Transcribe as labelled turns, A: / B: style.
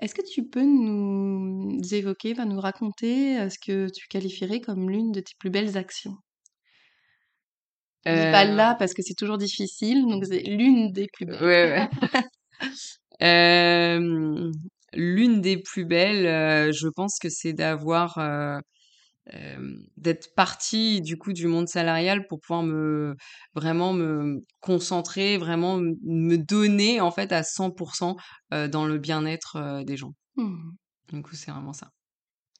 A: Est-ce que tu peux nous évoquer, nous raconter, ce que tu qualifierais comme l'une de tes plus belles actions? Dis pas «la»
B: Heu
A: parce que c'est toujours difficile, donc c'est l'une des plus belles.
B: Ouais, l'une des plus belles, heu, je pense que c'est d'avoir, d'être partie du coup du monde salarial pour pouvoir me vraiment me concentrer, vraiment me donner en fait à 100 %, heu, dans le bien-être, des gens.
A: Mmh mh.
B: Du coup, c'est vraiment ça.